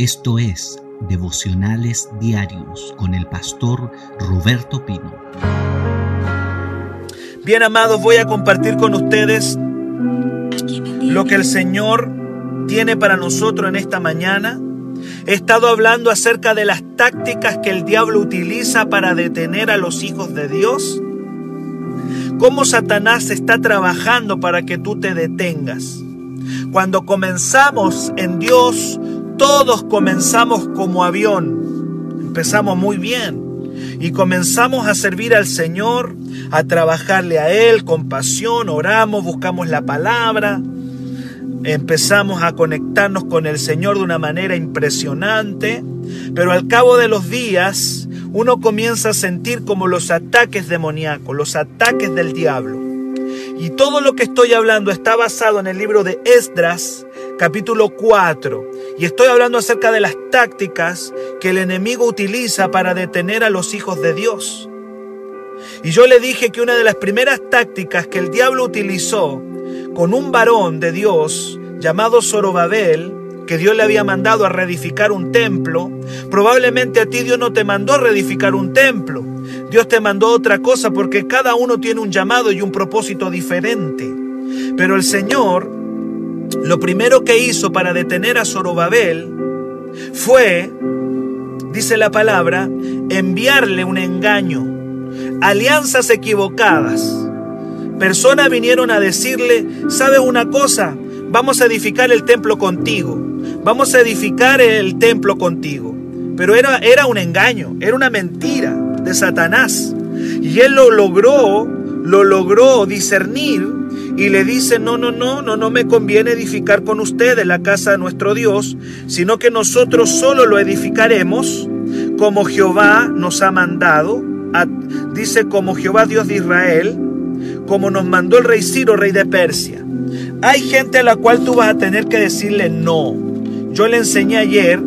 Esto es Devocionales Diarios con el pastor Roberto Pino. Bien amados, voy a compartir con ustedes lo que el Señor tiene para nosotros en esta mañana. He estado hablando acerca de las tácticas que el diablo utiliza para detener a los hijos de Dios. Cómo Satanás está trabajando para que tú te detengas. Cuando comenzamos en Dios, todos comenzamos como avión. Empezamos muy bien y comenzamos a servir al Señor, a trabajarle a Él con pasión, oramos, buscamos la palabra, empezamos a conectarnos con el Señor de una manera impresionante, pero al cabo de los días uno comienza a sentir como los ataques demoníacos, los ataques del diablo. Y todo lo que estoy hablando está basado en el libro de Esdras, capítulo 4. Y estoy hablando acerca de las tácticas que el enemigo utiliza para detener a los hijos de Dios. Y yo le dije que una de las primeras tácticas que el diablo utilizó con un varón de Dios llamado Zorobabel, que Dios le había mandado a reedificar un templo, probablemente a ti Dios no te mandó a reedificar un templo. Dios te mandó otra cosa porque cada uno tiene un llamado y un propósito diferente. Pero el Señor lo primero que hizo para detener a Zorobabel fue, dice la palabra, enviarle un engaño, alianzas equivocadas. Personas vinieron a decirle, ¿sabes una cosa? Vamos a edificar el templo contigo. Vamos a edificar el templo contigo. Pero era, era un engaño, era una mentira de Satanás. Y él lo logró, lo logró discernir y le dice, no, no, no, no, no me conviene edificar con ustedes la casa de nuestro Dios, sino que nosotros solo lo edificaremos como Jehová nos ha mandado, dice como Jehová Dios de Israel, como nos mandó el rey Ciro, rey de Persia. Hay gente a la cual tú vas a tener que decirle no. Yo le enseñé ayer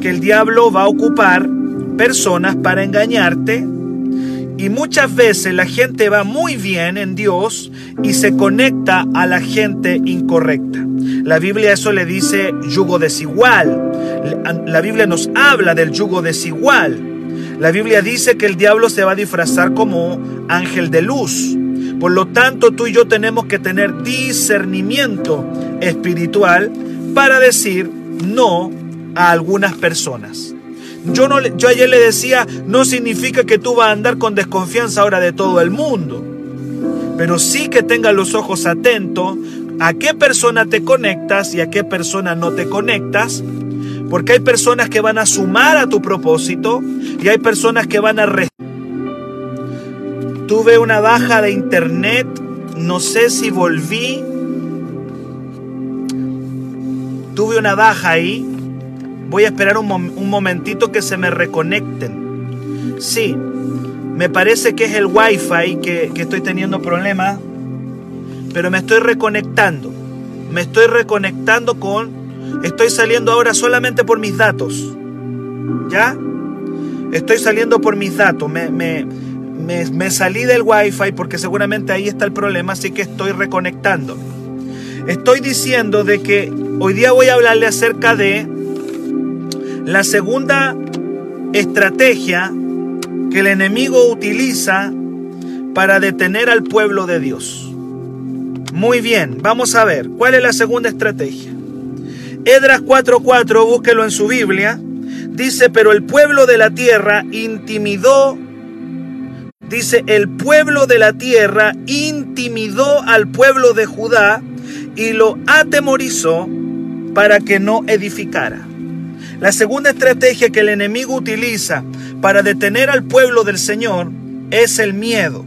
que el diablo va a ocupar personas para engañarte, y muchas veces la gente va muy bien en Dios y se conecta a la gente incorrecta. La Biblia eso le dice yugo desigual. La Biblia nos habla del yugo desigual. La Biblia dice que el diablo se va a disfrazar como ángel de luz. Por lo tanto, tú y yo tenemos que tener discernimiento espiritual para decir no a algunas personas. Yo, no, ayer le decía, no significa que tú vas a andar con desconfianza ahora de todo el mundo, pero sí que tengas los ojos atentos a qué persona te conectas y a qué persona no te conectas, porque hay personas que van a sumar a tu propósito y hay personas que van a. Tuve una baja de internet, no sé si volví. Tuve una baja ahí, Voy a esperar un, momentito que se me reconecten. Sí, me parece que es el wifi que, que estoy teniendo problemas, pero me estoy reconectando. Me estoy reconectando con... Estoy saliendo ahora solamente por mis datos. ¿Ya? Estoy saliendo por mis datos. Me, me, me, me, salí del wifi porque seguramente ahí está el problema, así que estoy reconectando. Estoy diciendo de que hoy día voy a hablarle acerca de la segunda estrategia que el enemigo utiliza para detener al pueblo de Dios. Muy bien, vamos a ver, ¿cuál es la segunda estrategia? Edras 4:4, búsquelo en su Biblia, dice, pero el pueblo de la tierra intimidó, dice, el pueblo de la tierra intimidó al pueblo de Judá y lo atemorizó para que no edificara. La segunda estrategia que el enemigo utiliza para detener al pueblo del Señor es el miedo.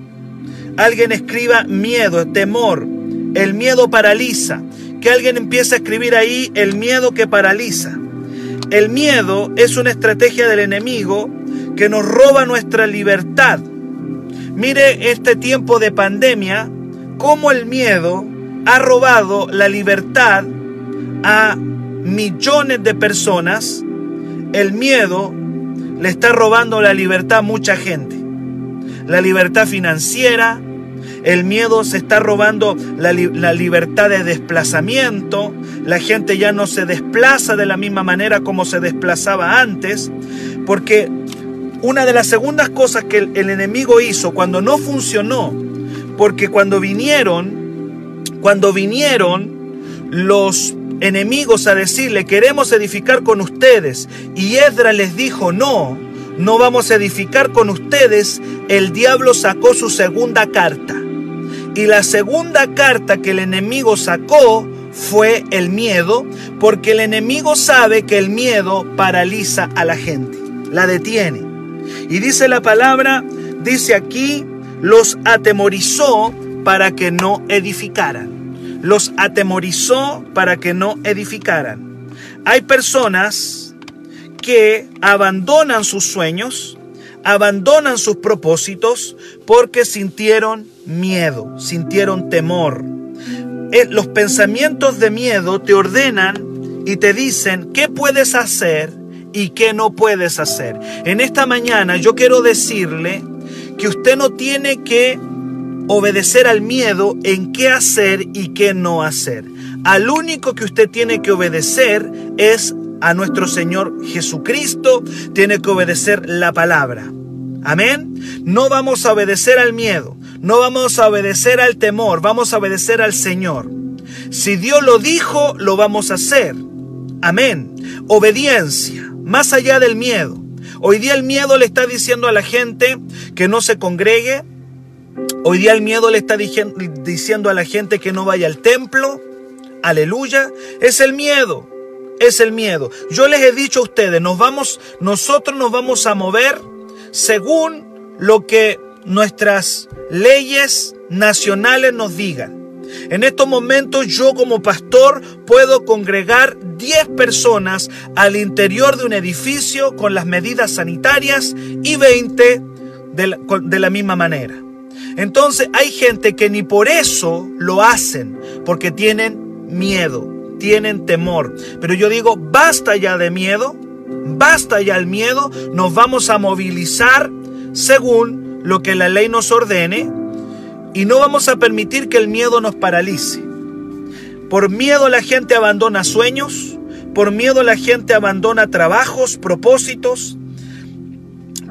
Alguien escriba miedo, temor. El miedo paraliza. Que alguien empiece a escribir ahí el miedo que paraliza. El miedo es una estrategia del enemigo que nos roba nuestra libertad. Mire este tiempo de pandemia, cómo el miedo ha robado la libertad a millones de personas, el miedo le está robando la libertad a mucha gente. La libertad financiera, El miedo se está robando la, la, libertad de desplazamiento. La gente ya no se desplaza de la misma manera como se desplazaba antes. Porque una de las segundas cosas que el, el enemigo hizo cuando no funcionó, porque cuando vinieron, cuando vinieron los enemigos a decirle, queremos edificar con ustedes, y Edra les dijo, no, no vamos a edificar con ustedes, el diablo sacó su segunda carta. Y la segunda carta que el enemigo sacó fue el miedo, porque el enemigo sabe que el miedo paraliza a la gente, la detiene. Y dice la palabra, dice aquí, los atemorizó para que no edificaran. Los atemorizó para que no edificaran. Hay personas que abandonan sus sueños, abandonan sus propósitos porque sintieron miedo, sintieron temor. Eh, los pensamientos de miedo te ordenan y te dicen qué puedes hacer y qué no puedes hacer. En esta mañana yo quiero decirle que usted no tiene que obedecer al miedo en qué hacer y qué no hacer. Al único que usted tiene que obedecer es a nuestro Señor Jesucristo, tiene que obedecer la palabra. Amén. No vamos a obedecer al miedo, no vamos a obedecer al temor, vamos a obedecer al Señor. Si Dios lo dijo, lo vamos a hacer. Amén. Obediencia, más allá del miedo. Hoy día el miedo le está diciendo a la gente que no se congregue. Hoy día el miedo le está diciendo a la gente que no vaya al templo. Aleluya. Es el miedo es el miedo. Yo les he dicho a ustedes, nos vamos, nosotros nos vamos a mover según lo que nuestras leyes nacionales nos digan. En estos momentos yo como pastor puedo congregar 10 personas al interior de un edificio con las medidas sanitarias y 20 de la, de la misma manera. Entonces hay gente que ni por eso lo hacen, porque tienen miedo tienen temor. Pero yo digo, basta ya de miedo, basta ya el miedo, nos vamos a movilizar según lo que la ley nos ordene y no vamos a permitir que el miedo nos paralice. Por miedo la gente abandona sueños, por miedo la gente abandona trabajos, propósitos,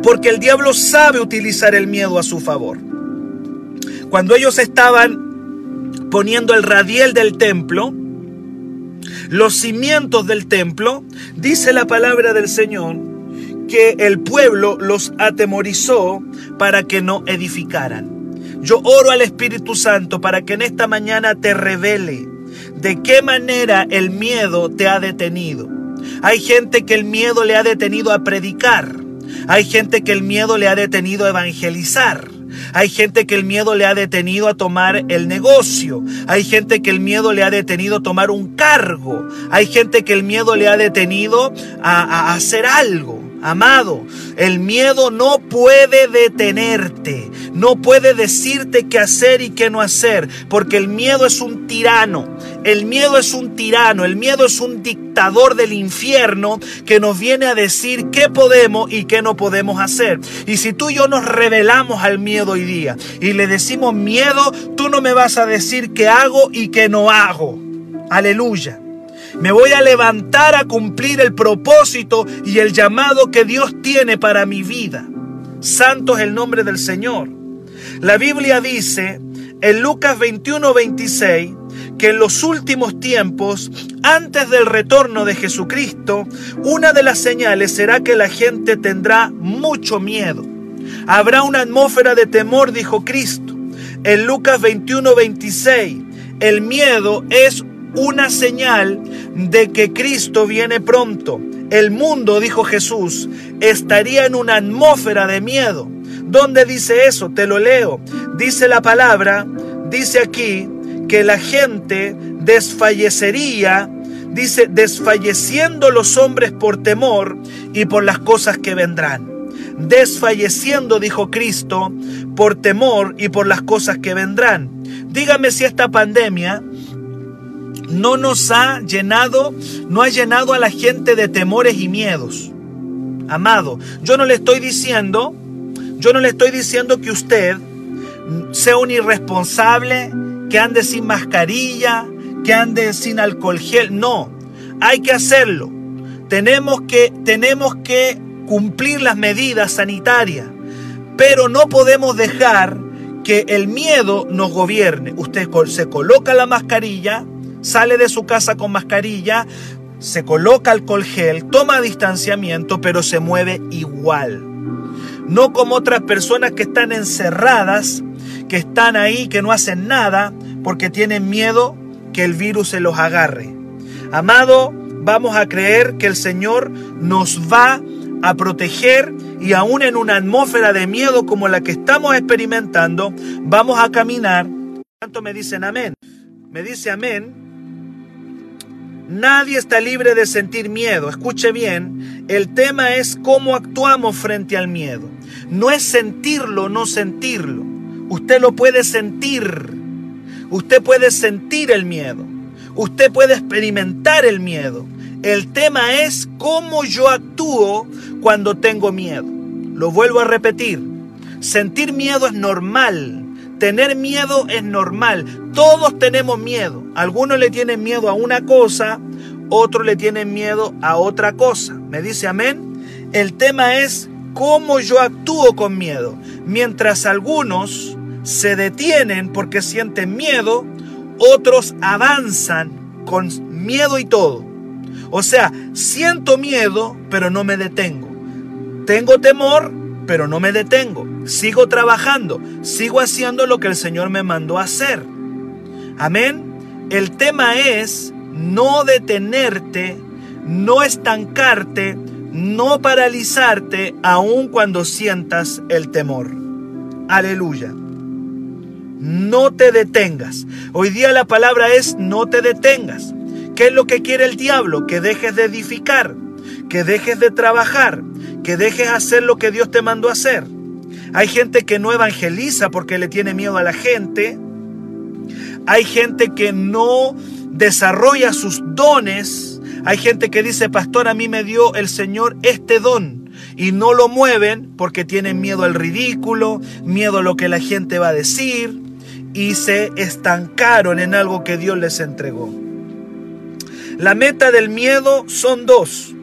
porque el diablo sabe utilizar el miedo a su favor. Cuando ellos estaban poniendo el radiel del templo, los cimientos del templo, dice la palabra del Señor, que el pueblo los atemorizó para que no edificaran. Yo oro al Espíritu Santo para que en esta mañana te revele de qué manera el miedo te ha detenido. Hay gente que el miedo le ha detenido a predicar. Hay gente que el miedo le ha detenido a evangelizar. Hay gente que el miedo le ha detenido a tomar el negocio. Hay gente que el miedo le ha detenido a tomar un cargo. Hay gente que el miedo le ha detenido a, hacer algo. Amado, el miedo no puede detenerte, no puede decirte qué hacer y qué no hacer, porque el miedo es un tirano, el miedo es un tirano, el miedo es un dictador del infierno que nos viene a decir qué podemos y qué no podemos hacer. Y si tú y yo nos revelamos al miedo hoy día y le decimos miedo, tú no me vas a decir qué hago y qué no hago. Aleluya. Me voy a levantar a cumplir el propósito y el llamado que Dios tiene para mi vida. Santo es el nombre del Señor. La Biblia dice en Lucas 21, 26 que en los últimos tiempos, antes del retorno de Jesucristo, una de las señales será que la gente tendrá mucho miedo. Habrá una atmósfera de temor, dijo Cristo. En Lucas 21, 26, el miedo es una señal de que Cristo viene pronto. El mundo, dijo Jesús, estaría en una atmósfera de miedo. ¿Dónde dice eso? Te lo leo. Dice la palabra, dice aquí que la gente desfallecería, dice, desfalleciendo los hombres por temor y por las cosas que vendrán. Desfalleciendo, dijo Cristo, por temor y por las cosas que vendrán. Dígame si esta pandemia no nos ha llenado, no ha llenado a la gente de temores y miedos. Amado, yo no le estoy diciendo, yo no le estoy diciendo que usted sea un irresponsable, que ande sin mascarilla, que ande sin alcohol gel. No, hay que hacerlo. Tenemos que, tenemos que cumplir las medidas sanitarias, pero no podemos dejar que el miedo nos gobierne. Usted se coloca la mascarilla, sale de su casa con mascarilla, se coloca alcohol gel, toma distanciamiento, pero se mueve igual. No como otras personas que están encerradas, que están ahí, que no hacen nada, porque tienen miedo que el virus se los agarre. Amado, vamos a creer que el Señor nos va a proteger y aún en una atmósfera de miedo como la que estamos experimentando, vamos a caminar. ¿Cuánto me dicen amén? Me dice amén. Nadie está libre de sentir miedo. Escuche bien, el tema es cómo actuamos frente al miedo. No es sentirlo, no sentirlo. Usted lo puede sentir. Usted puede sentir el miedo. Usted puede experimentar el miedo. El tema es cómo yo actúo cuando tengo miedo. Lo vuelvo a repetir. Sentir miedo es normal. Tener miedo es normal. Todos tenemos miedo. Algunos le tienen miedo a una cosa, otros le tienen miedo a otra cosa. ¿Me dice amén? El tema es cómo yo actúo con miedo. Mientras algunos se detienen porque sienten miedo, otros avanzan con miedo y todo. O sea, siento miedo, pero no me detengo. Tengo temor, pero no me detengo. Sigo trabajando, sigo haciendo lo que el Señor me mandó hacer. Amén. El tema es no detenerte, no estancarte, no paralizarte aun cuando sientas el temor. Aleluya. No te detengas. Hoy día la palabra es no te detengas. ¿Qué es lo que quiere el diablo? Que dejes de edificar, que dejes de trabajar, que dejes hacer lo que Dios te mandó hacer. Hay gente que no evangeliza porque le tiene miedo a la gente. Hay gente que no desarrolla sus dones. Hay gente que dice, pastor, a mí me dio el Señor este don. Y no lo mueven porque tienen miedo al ridículo, miedo a lo que la gente va a decir. Y se estancaron en algo que Dios les entregó. La meta del miedo son dos.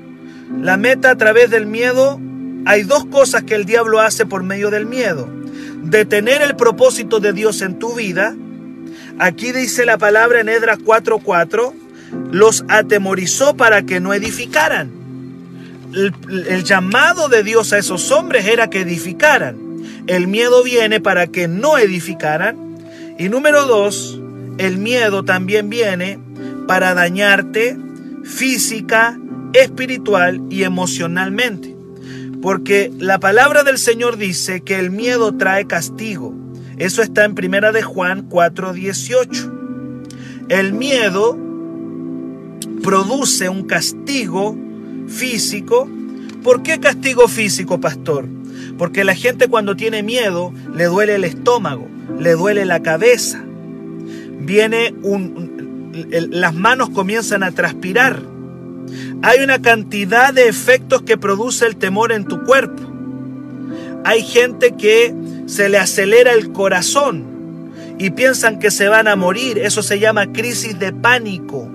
La meta a través del miedo, hay dos cosas que el diablo hace por medio del miedo. Detener el propósito de Dios en tu vida. Aquí dice la palabra en Edras 4:4, los atemorizó para que no edificaran. El, el, llamado de Dios a esos hombres era que edificaran. El miedo viene para que no edificaran. Y número dos, el miedo también viene para dañarte física, espiritual y emocionalmente. Porque la palabra del Señor dice que el miedo trae castigo. Eso está en Primera de Juan 4:18. El miedo produce un castigo físico. ¿Por qué castigo físico, pastor? Porque la gente cuando tiene miedo le duele el estómago, le duele la cabeza. Viene un, las manos comienzan a transpirar. Hay una cantidad de efectos que produce el temor en tu cuerpo. Hay gente que se le acelera el corazón y piensan que se van a morir. Eso se llama crisis de pánico.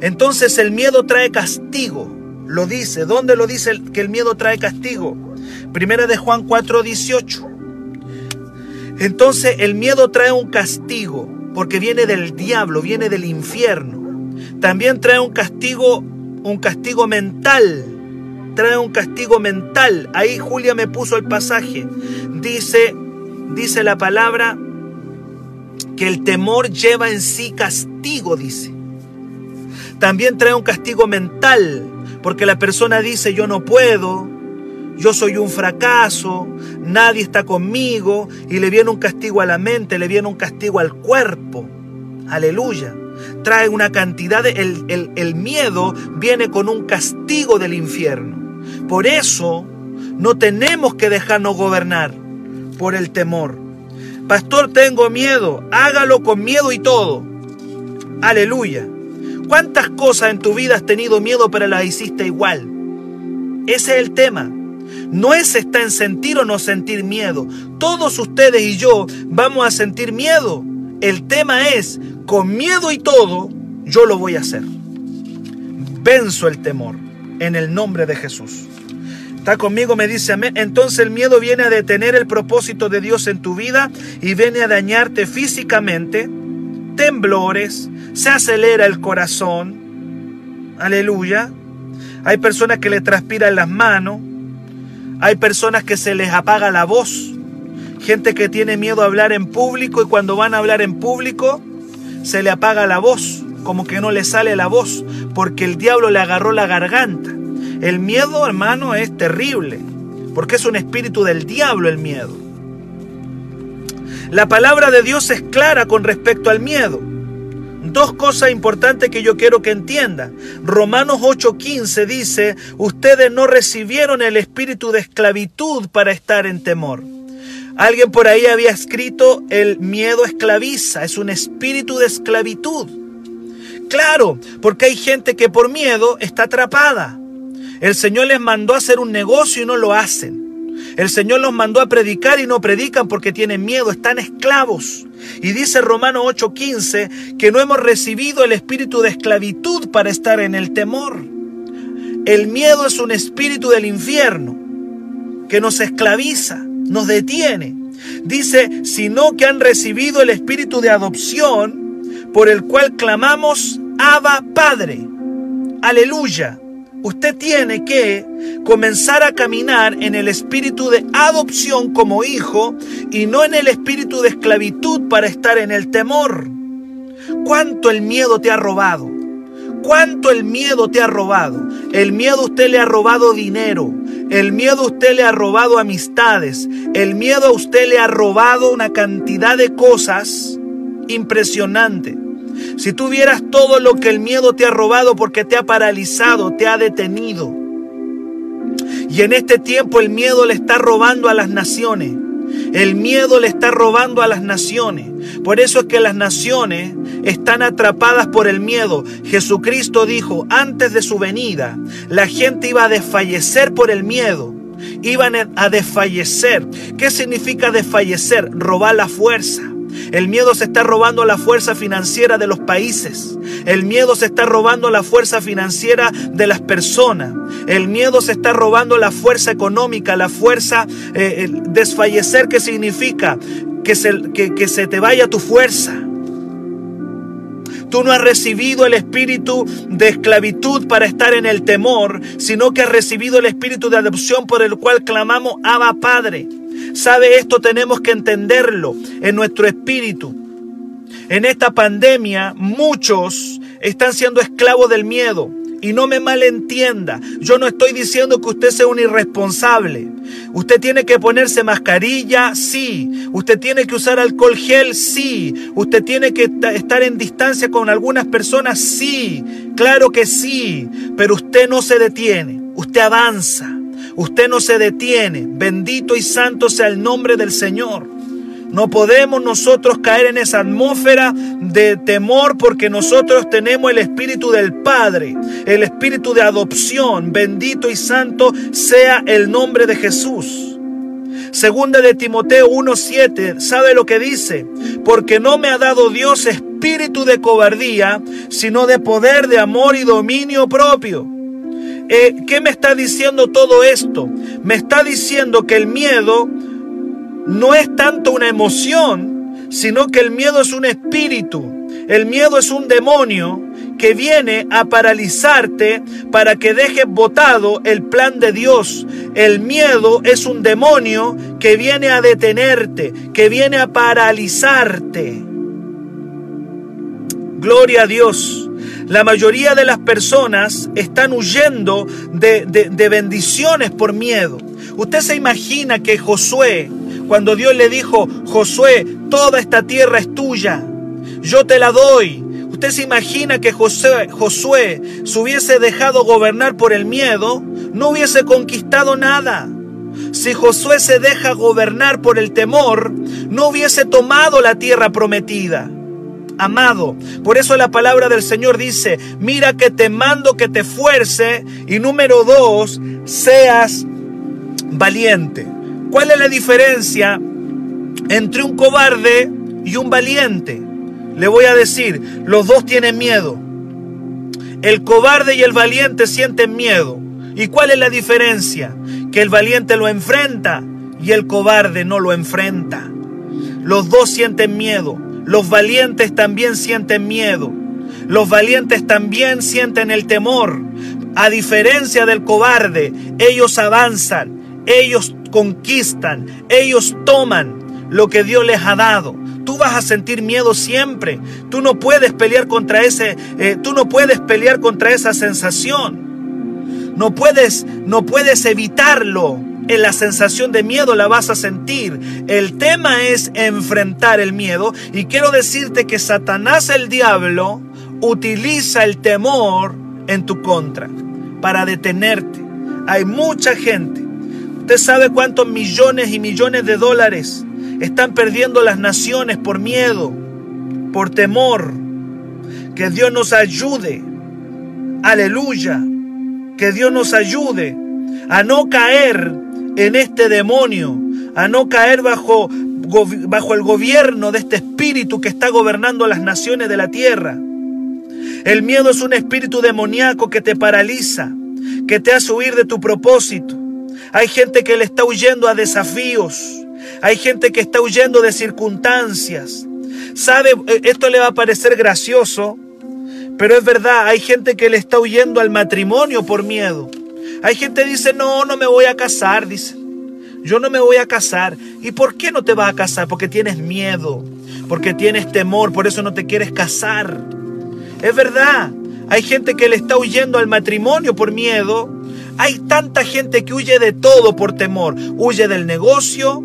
Entonces el miedo trae castigo. Lo dice. ¿Dónde lo dice que el miedo trae castigo? Primera de Juan 4:18. Entonces el miedo trae un castigo porque viene del diablo, viene del infierno. También trae un castigo, un castigo mental. Trae un castigo mental. Ahí Julia me puso el pasaje. Dice, dice la palabra que el temor lleva en sí castigo, dice. También trae un castigo mental, porque la persona dice yo no puedo, yo soy un fracaso, nadie está conmigo y le viene un castigo a la mente, le viene un castigo al cuerpo. Aleluya. Trae una cantidad de... El, el miedo viene con un castigo del infierno. Por eso no tenemos que dejarnos gobernar por el temor. Pastor, tengo miedo. Hágalo con miedo y todo. Aleluya. ¿Cuántas cosas en tu vida has tenido miedo pero las hiciste igual? Ese es el tema. no es está en sentir o no sentir miedo. Todos ustedes y yo vamos a sentir miedo. El tema es, con miedo y todo, yo lo voy a hacer. Venzo el temor en el nombre de Jesús. Está conmigo, me dice amén. Entonces el miedo viene a detener el propósito de Dios en tu vida y viene a dañarte físicamente, temblores, se acelera el corazón. Aleluya. Hay personas que le transpiran las manos. Hay personas que se les apaga la voz. Gente que tiene miedo a hablar en público y cuando van a hablar en público se le apaga la voz, como que no le sale la voz, porque el diablo le agarró la garganta. El miedo, hermano, es terrible, porque es un espíritu del diablo el miedo. La palabra de Dios es clara con respecto al miedo. Dos cosas importantes que yo quiero que entiendan. Romanos 8:15 dice, ustedes no recibieron el espíritu de esclavitud para estar en temor. Alguien por ahí había escrito, el miedo esclaviza, es un espíritu de esclavitud. Claro, porque hay gente que por miedo está atrapada. El Señor les mandó a hacer un negocio y no lo hacen. El Señor los mandó a predicar y no predican porque tienen miedo, están esclavos. Y dice Romano 8:15 que no hemos recibido el espíritu de esclavitud para estar en el temor. El miedo es un espíritu del infierno que nos esclaviza, nos detiene. Dice, sino que han recibido el espíritu de adopción por el cual clamamos, Abba Padre. Aleluya usted tiene que comenzar a caminar en el espíritu de adopción como hijo y no en el espíritu de esclavitud para estar en el temor. ¿Cuánto el miedo te ha robado? ¿Cuánto el miedo te ha robado? El miedo a usted le ha robado dinero. El miedo a usted le ha robado amistades. El miedo a usted le ha robado una cantidad de cosas impresionante. Si tú vieras todo lo que el miedo te ha robado porque te ha paralizado, te ha detenido. Y en este tiempo el miedo le está robando a las naciones. El miedo le está robando a las naciones. Por eso es que las naciones están atrapadas por el miedo. Jesucristo dijo, antes de su venida, la gente iba a desfallecer por el miedo. Iban a desfallecer. ¿Qué significa desfallecer? Robar la fuerza el miedo se está robando la fuerza financiera de los países. El miedo se está robando la fuerza financiera de las personas. El miedo se está robando la fuerza económica, la fuerza eh, desfallecer, que significa que se, que se te vaya tu fuerza. Tú no has recibido el espíritu de esclavitud para estar en el temor, sino que has recibido el espíritu de adopción por el cual clamamos Abba Padre. ¿Sabe esto? Tenemos que entenderlo en nuestro espíritu. En esta pandemia muchos están siendo esclavos del miedo. Y no me malentienda, yo no estoy diciendo que usted sea un irresponsable. Usted tiene que ponerse mascarilla, sí. Usted tiene que usar alcohol gel, sí. Usted tiene que estar en distancia con algunas personas, sí. Claro que sí. Pero usted no se detiene, usted avanza. Usted no se detiene. Bendito y santo sea el nombre del Señor. No podemos nosotros caer en esa atmósfera de temor porque nosotros tenemos el espíritu del Padre, el espíritu de adopción. Bendito y santo sea el nombre de Jesús. Segunda de Timoteo 1:7, ¿sabe lo que dice? Porque no me ha dado Dios espíritu de cobardía, sino de poder, de amor y dominio propio. Eh, ¿Qué me está diciendo todo esto? Me está diciendo que el miedo no es tanto una emoción, sino que el miedo es un espíritu. El miedo es un demonio que viene a paralizarte para que dejes botado el plan de Dios. El miedo es un demonio que viene a detenerte, que viene a paralizarte. Gloria a Dios. La mayoría de las personas están huyendo de, bendiciones por miedo. Usted se imagina que Josué, cuando Dios le dijo, Josué, toda esta tierra es tuya, yo te la doy. Usted se imagina que Josué, se hubiese dejado gobernar por el miedo, no hubiese conquistado nada. Si Josué se deja gobernar por el temor, no hubiese tomado la tierra prometida amado. Por eso la palabra del Señor dice, mira que te mando que te fuerce y número dos, seas valiente. ¿Cuál es la diferencia entre un cobarde y un valiente? Le voy a decir, los dos tienen miedo. El cobarde y el valiente sienten miedo. ¿Y cuál es la diferencia? Que el valiente lo enfrenta y el cobarde no lo enfrenta. Los dos sienten miedo. Los valientes también sienten miedo. Los valientes también sienten el temor. A diferencia del cobarde, ellos avanzan, ellos conquistan, ellos toman lo que Dios les ha dado. Tú vas a sentir miedo siempre. Tú no puedes pelear contra ese, eh, tú no puedes pelear contra esa sensación. No puedes, no puedes evitarlo. En la sensación de miedo la vas a sentir. El tema es enfrentar el miedo. Y quiero decirte que Satanás, el diablo, utiliza el temor en tu contra para detenerte. Hay mucha gente. Usted sabe cuántos millones y millones de dólares están perdiendo las naciones por miedo, por temor. Que Dios nos ayude. Aleluya. Que Dios nos ayude a no caer en este demonio, a no caer bajo, bajo el gobierno de este espíritu que está gobernando las naciones de la tierra. El miedo es un espíritu demoníaco que te paraliza, que te hace huir de tu propósito. Hay gente que le está huyendo a desafíos. Hay gente que está huyendo de circunstancias. ¿Sabe? Eh, esto le va a parecer gracioso, pero es verdad. Hay gente que le está huyendo al matrimonio por miedo. Hay gente que dice, no, no me voy a casar, dice. Yo no me voy a casar. ¿Y por qué no te vas a casar? Porque tienes miedo, porque tienes temor, por eso no te quieres casar. Es verdad. Hay gente que le está huyendo al matrimonio por miedo. Hay tanta gente que huye de todo por temor. Huye del negocio,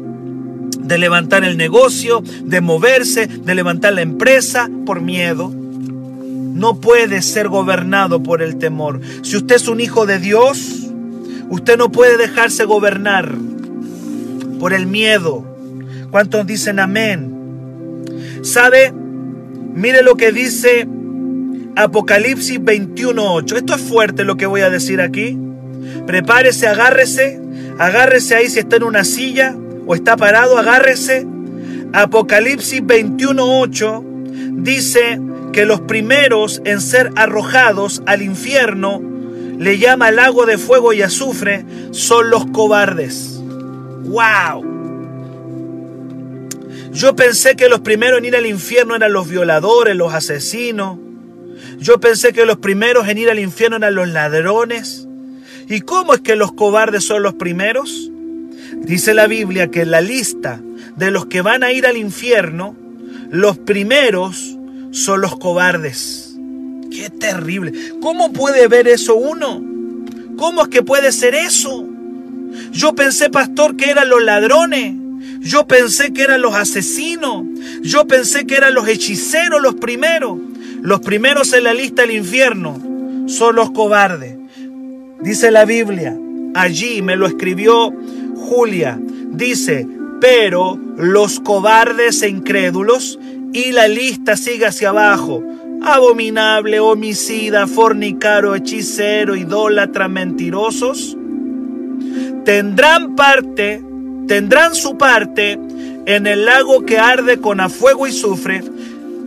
de levantar el negocio, de moverse, de levantar la empresa por miedo. No puede ser gobernado por el temor. Si usted es un hijo de Dios, usted no puede dejarse gobernar por el miedo. ¿Cuántos dicen amén? ¿Sabe? Mire lo que dice Apocalipsis 21.8. Esto es fuerte lo que voy a decir aquí. Prepárese, agárrese. Agárrese ahí si está en una silla o está parado, agárrese. Apocalipsis 21.8 dice que los primeros en ser arrojados al infierno, le llama lago de fuego y azufre, son los cobardes. ¡Wow! Yo pensé que los primeros en ir al infierno eran los violadores, los asesinos. Yo pensé que los primeros en ir al infierno eran los ladrones. ¿Y cómo es que los cobardes son los primeros? Dice la Biblia que en la lista de los que van a ir al infierno, los primeros son los cobardes. Qué terrible. ¿Cómo puede ver eso uno? ¿Cómo es que puede ser eso? Yo pensé, pastor, que eran los ladrones. Yo pensé que eran los asesinos. Yo pensé que eran los hechiceros los primeros. Los primeros en la lista del infierno son los cobardes. Dice la Biblia, allí me lo escribió Julia, dice, pero los cobardes e incrédulos, y la lista sigue hacia abajo, abominable, homicida, fornicaro, hechicero, idólatra, mentirosos, tendrán parte, tendrán su parte en el lago que arde con a fuego y sufre,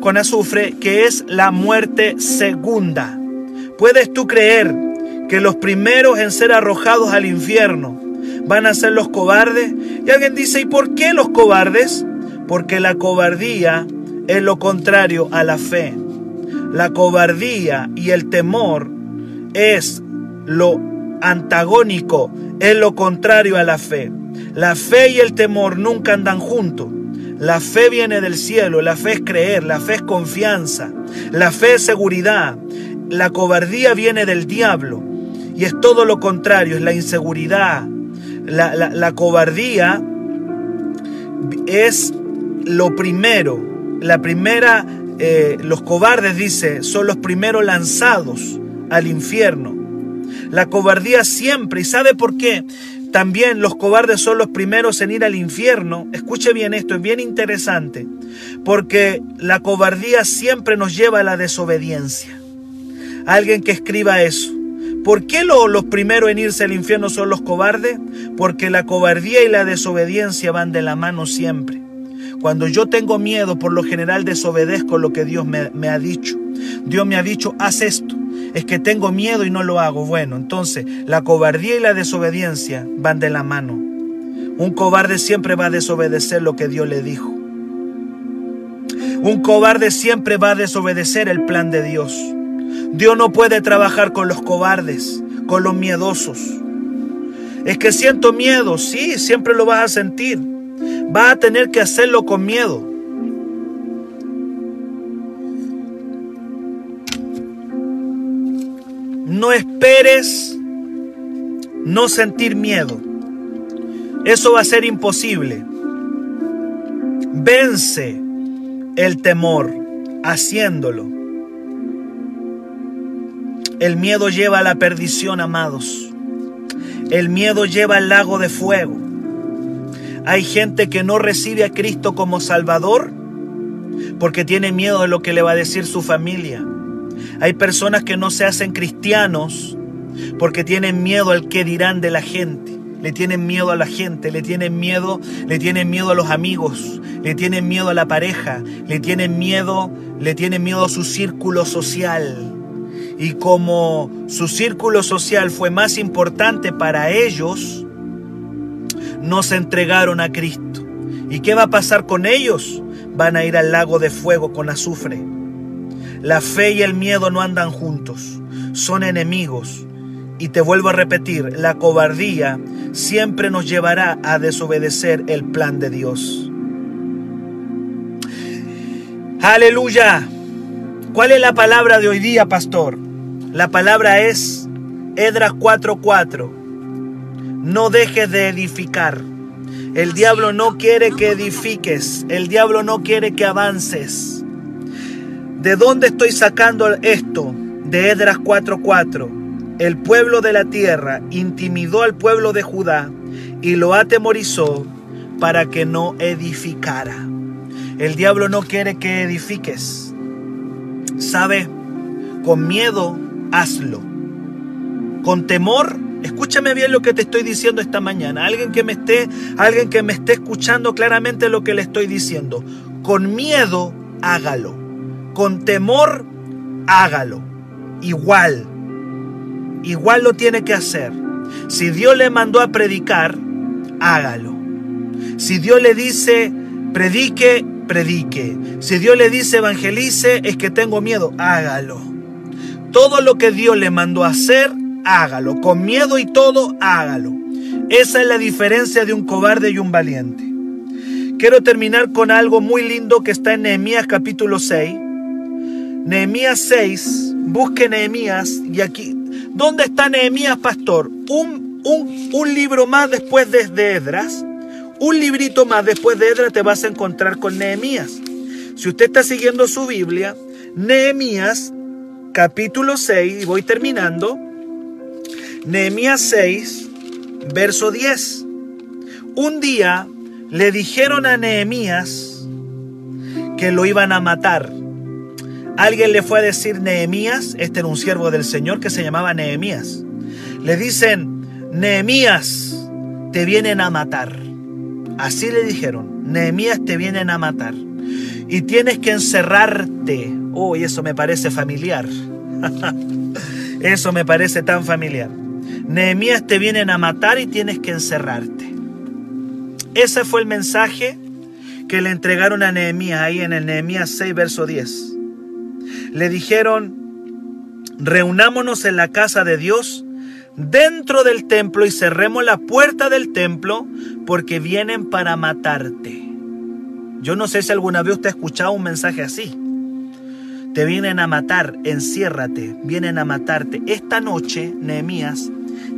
con azufre, que es la muerte segunda. ¿Puedes tú creer que los primeros en ser arrojados al infierno van a ser los cobardes? Y alguien dice, ¿y por qué los cobardes? Porque la cobardía es lo contrario a la fe. La cobardía y el temor es lo antagónico, es lo contrario a la fe. La fe y el temor nunca andan juntos. La fe viene del cielo, la fe es creer, la fe es confianza, la fe es seguridad. La cobardía viene del diablo y es todo lo contrario, es la inseguridad. La, cobardía es lo primero, la primera, eh, los cobardes dice, son los primeros lanzados al infierno. La cobardía siempre, ¿y sabe por qué? También los cobardes son los primeros en ir al infierno. Escuche bien esto, es bien interesante. Porque la cobardía siempre nos lleva a la desobediencia. Alguien que escriba eso. ¿Por qué los primeros en irse al infierno son los cobardes? Porque la cobardía y la desobediencia van de la mano siempre. Cuando yo tengo miedo, por lo general desobedezco lo que Dios me, me, ha dicho. Dios me ha dicho, haz esto. Es que tengo miedo y no lo hago. Bueno, entonces la cobardía y la desobediencia van de la mano. Un cobarde siempre va a desobedecer lo que Dios le dijo. Un cobarde siempre va a desobedecer el plan de Dios. Dios no puede trabajar con los cobardes, con los miedosos. Es que siento miedo, sí, siempre lo vas a sentir. Vas a tener que hacerlo con miedo. No esperes no sentir miedo. Eso va a ser imposible. Vence el temor haciéndolo. El miedo lleva a la perdición, amados. El miedo lleva al lago de fuego. Hay gente que no recibe a Cristo como Salvador porque tiene miedo de lo que le va a decir su familia. Hay personas que no se hacen cristianos porque tienen miedo al que dirán de la gente. Le tienen miedo a la gente, le tienen miedo, le tienen miedo a los amigos, le tienen miedo a la pareja, le tienen miedo, le tienen miedo a su círculo social y como su círculo social fue más importante para ellos, no se entregaron a Cristo. ¿Y qué va a pasar con ellos? Van a ir al lago de fuego con azufre. La fe y el miedo no andan juntos, son enemigos. Y te vuelvo a repetir, la cobardía siempre nos llevará a desobedecer el plan de Dios. Aleluya. ¿Cuál es la palabra de hoy día, pastor? La palabra es Edras 4:4. No dejes de edificar. El diablo no quiere que edifiques. El diablo no quiere que avances. ¿De dónde estoy sacando esto? De Edras 4:4. El pueblo de la tierra intimidó al pueblo de Judá y lo atemorizó para que no edificara. El diablo no quiere que edifiques. ¿Sabe? Con miedo hazlo. Con temor, escúchame bien lo que te estoy diciendo esta mañana. Alguien que me esté, alguien que me esté escuchando claramente lo que le estoy diciendo. Con miedo, hágalo. Con temor, hágalo. Igual. Igual lo tiene que hacer. Si Dios le mandó a predicar, hágalo. Si Dios le dice, predique, predique. Si Dios le dice, evangelice, es que tengo miedo, hágalo. Todo lo que Dios le mandó hacer, hágalo. Con miedo y todo, hágalo. Esa es la diferencia de un cobarde y un valiente. Quiero terminar con algo muy lindo que está en Nehemías capítulo 6. Nehemías 6, busque Nehemías y aquí. ¿Dónde está Nehemías, pastor? Un, un, un libro más después de, de Edras. Un librito más después de Edras te vas a encontrar con Nehemías. Si usted está siguiendo su Biblia, Nehemías capítulo 6, y voy terminando, Nehemías 6, verso 10. Un día le dijeron a Nehemías que lo iban a matar. Alguien le fue a decir Nehemías, este era un siervo del Señor que se llamaba Nehemías. Le dicen, Nehemías, te vienen a matar. Así le dijeron, Nehemías te vienen a matar. Y tienes que encerrarte Oh, eso me parece familiar. eso me parece tan familiar. Nehemías te vienen a matar y tienes que encerrarte. Ese fue el mensaje que le entregaron a Nehemías ahí en el Nehemías 6, verso 10. Le dijeron, reunámonos en la casa de Dios dentro del templo y cerremos la puerta del templo porque vienen para matarte. Yo no sé si alguna vez usted ha escuchado un mensaje así. Te vienen a matar, enciérrate, vienen a matarte. Esta noche, Nehemías,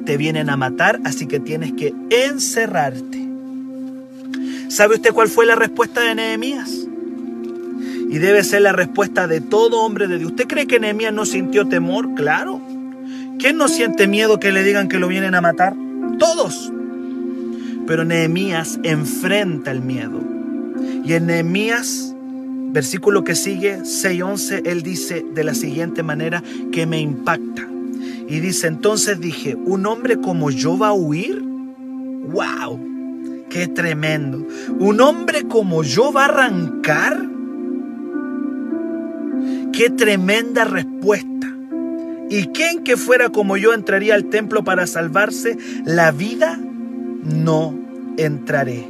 te vienen a matar, así que tienes que encerrarte. ¿Sabe usted cuál fue la respuesta de Nehemías? Y debe ser la respuesta de todo hombre de Dios. ¿Usted cree que Nehemías no sintió temor? Claro. ¿Quién no siente miedo que le digan que lo vienen a matar? Todos. Pero Nehemías enfrenta el miedo. Y en Nehemías Versículo que sigue, 6.11, él dice de la siguiente manera que me impacta. Y dice, entonces dije, ¿un hombre como yo va a huir? ¡Wow! ¡Qué tremendo! ¿Un hombre como yo va a arrancar? ¡Qué tremenda respuesta! ¿Y quién que fuera como yo entraría al templo para salvarse la vida? No entraré.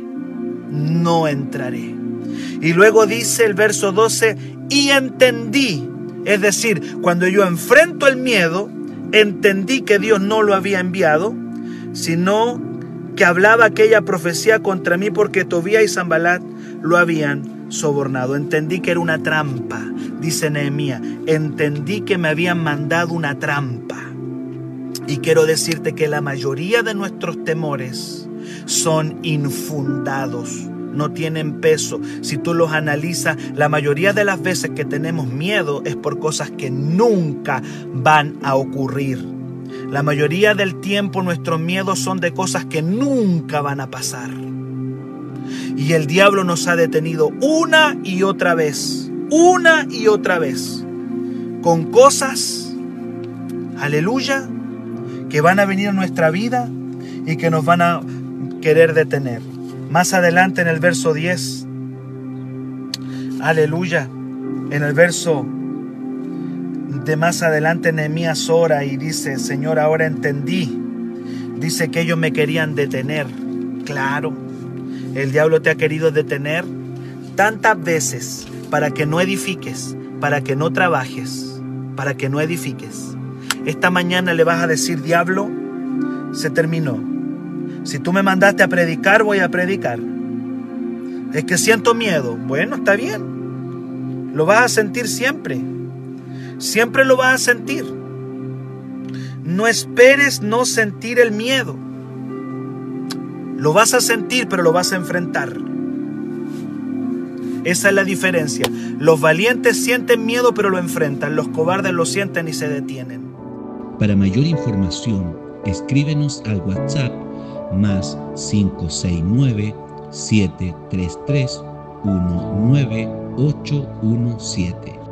No entraré. Y luego dice el verso 12, y entendí. Es decir, cuando yo enfrento el miedo, entendí que Dios no lo había enviado, sino que hablaba aquella profecía contra mí porque Tobía y Zambalat lo habían sobornado. Entendí que era una trampa, dice Nehemías. Entendí que me habían mandado una trampa. Y quiero decirte que la mayoría de nuestros temores son infundados no tienen peso. Si tú los analizas, la mayoría de las veces que tenemos miedo es por cosas que nunca van a ocurrir. La mayoría del tiempo nuestros miedos son de cosas que nunca van a pasar. Y el diablo nos ha detenido una y otra vez, una y otra vez, con cosas, aleluya, que van a venir a nuestra vida y que nos van a querer detener. Más adelante en el verso 10, aleluya, en el verso de más adelante Nehemías ora y dice, Señor, ahora entendí. Dice que ellos me querían detener. Claro, el diablo te ha querido detener tantas veces para que no edifiques, para que no trabajes, para que no edifiques. Esta mañana le vas a decir, diablo, se terminó. Si tú me mandaste a predicar, voy a predicar. Es que siento miedo. Bueno, está bien. Lo vas a sentir siempre. Siempre lo vas a sentir. No esperes no sentir el miedo. Lo vas a sentir, pero lo vas a enfrentar. Esa es la diferencia. Los valientes sienten miedo, pero lo enfrentan. Los cobardes lo sienten y se detienen. Para mayor información, escríbenos al WhatsApp más 569 733 19817.